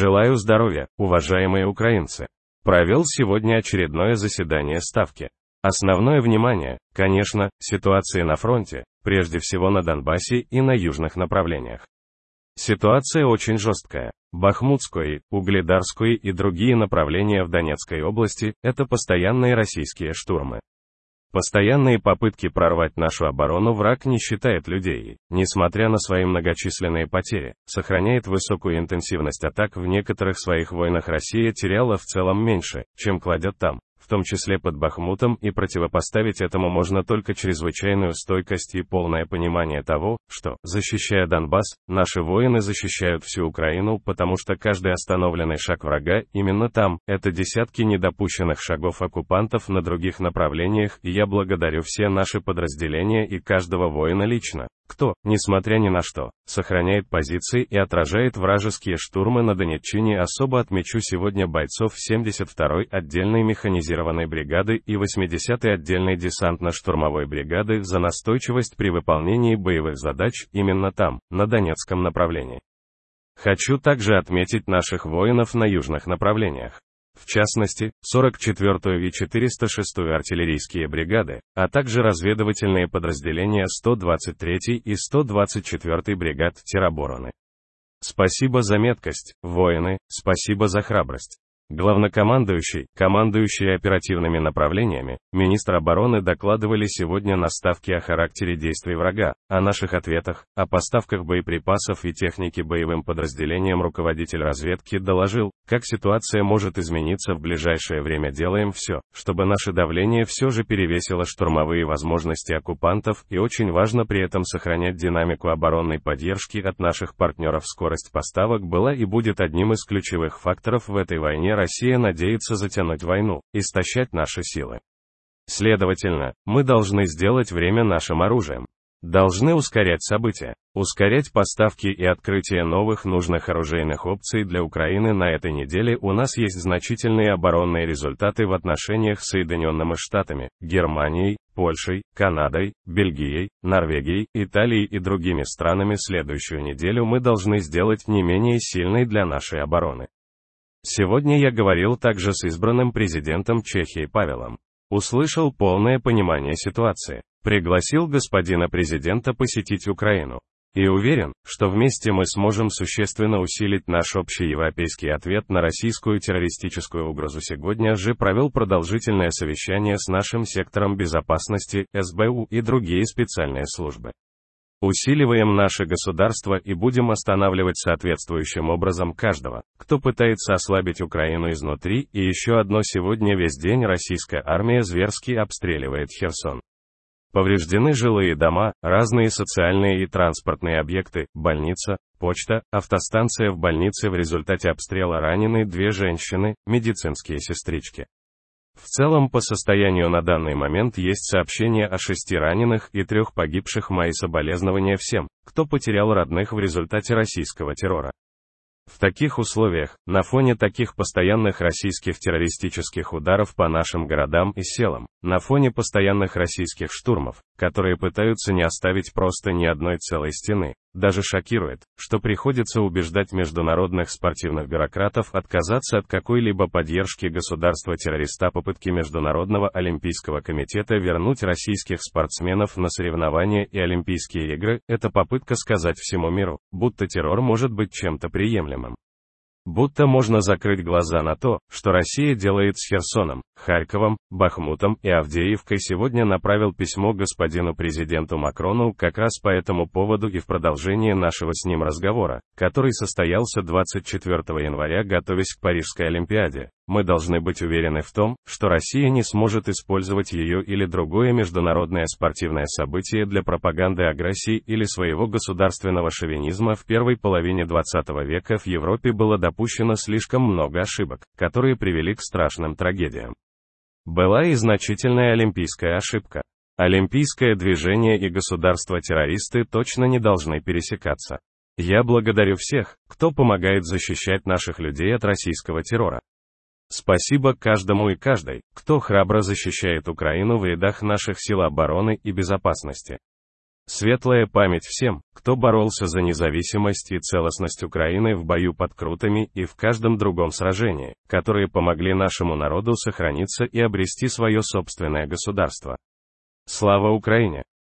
Желаю здоровья, уважаемые украинцы. Провел сегодня очередное заседание Ставки. Основное внимание, конечно, ситуации на фронте, прежде всего на Донбассе и на южных направлениях. Ситуация очень жесткая. Бахмутское, Угледарское и другие направления в Донецкой области – это постоянные российские штурмы. Постоянные попытки прорвать нашу оборону враг не считает людей, несмотря на свои многочисленные потери, сохраняет высокую интенсивность атак в некоторых своих войнах Россия теряла в целом меньше, чем кладет там в том числе под Бахмутом, и противопоставить этому можно только чрезвычайную стойкость и полное понимание того, что, защищая Донбасс, наши воины защищают всю Украину, потому что каждый остановленный шаг врага именно там, это десятки недопущенных шагов оккупантов на других направлениях, и я благодарю все наши подразделения и каждого воина лично, кто, несмотря ни на что, сохраняет позиции и отражает вражеские штурмы на Донеччине. Особо отмечу сегодня бойцов 72-й отдельной механизированной бригады и 80-й отдельной десантно-штурмовой бригады за настойчивость при выполнении боевых задач именно там, на Донецком направлении. Хочу также отметить наших воинов на южных направлениях в частности, 44-ю и 406-ю артиллерийские бригады, а также разведывательные подразделения 123-й и 124-й бригад теробороны. Спасибо за меткость, воины, спасибо за храбрость. Главнокомандующий, командующий оперативными направлениями, министр обороны докладывали сегодня на ставке о характере действий врага, о наших ответах, о поставках боеприпасов и техники боевым подразделениям руководитель разведки доложил, как ситуация может измениться в ближайшее время делаем все, чтобы наше давление все же перевесило штурмовые возможности оккупантов и очень важно при этом сохранять динамику оборонной поддержки от наших партнеров скорость поставок была и будет одним из ключевых факторов в этой войне Россия надеется затянуть войну, истощать наши силы. Следовательно, мы должны сделать время нашим оружием. Должны ускорять события, ускорять поставки и открытие новых нужных оружейных опций для Украины на этой неделе у нас есть значительные оборонные результаты в отношениях с Соединенными Штатами, Германией, Польшей, Канадой, Бельгией, Норвегией, Италией и другими странами следующую неделю мы должны сделать не менее сильной для нашей обороны. Сегодня я говорил также с избранным президентом Чехии Павелом. Услышал полное понимание ситуации. Пригласил господина президента посетить Украину. И уверен, что вместе мы сможем существенно усилить наш общий европейский ответ на российскую террористическую угрозу. Сегодня же провел продолжительное совещание с нашим сектором безопасности, СБУ и другие специальные службы. Усиливаем наше государство и будем останавливать соответствующим образом каждого, кто пытается ослабить Украину изнутри, и еще одно сегодня весь день российская армия зверски обстреливает Херсон. Повреждены жилые дома, разные социальные и транспортные объекты, больница, почта, автостанция в больнице в результате обстрела ранены две женщины, медицинские сестрички. В целом по состоянию на данный момент есть сообщение о шести раненых и трех погибших мои соболезнования всем, кто потерял родных в результате российского террора. В таких условиях, на фоне таких постоянных российских террористических ударов по нашим городам и селам, на фоне постоянных российских штурмов, которые пытаются не оставить просто ни одной целой стены, даже шокирует, что приходится убеждать международных спортивных бюрократов отказаться от какой-либо поддержки государства-террориста попытки Международного олимпийского комитета вернуть российских спортсменов на соревнования и Олимпийские игры, это попытка сказать всему миру, будто террор может быть чем-то приемлемым. Будто можно закрыть глаза на то, что Россия делает с Херсоном, Харьковом, Бахмутом и Авдеевкой сегодня направил письмо господину президенту Макрону как раз по этому поводу и в продолжение нашего с ним разговора, который состоялся 24 января готовясь к Парижской Олимпиаде. Мы должны быть уверены в том, что Россия не сможет использовать ее или другое международное спортивное событие для пропаганды агрессии или своего государственного шовинизма в первой половине 20 века в Европе было допущено слишком много ошибок, которые привели к страшным трагедиям. Была и значительная олимпийская ошибка. Олимпийское движение и государства-террористы точно не должны пересекаться. Я благодарю всех, кто помогает защищать наших людей от российского террора. Спасибо каждому и каждой, кто храбро защищает Украину в рядах наших сил обороны и безопасности. Светлая память всем, кто боролся за независимость и целостность Украины в бою под Крутами и в каждом другом сражении, которые помогли нашему народу сохраниться и обрести свое собственное государство. Слава Украине!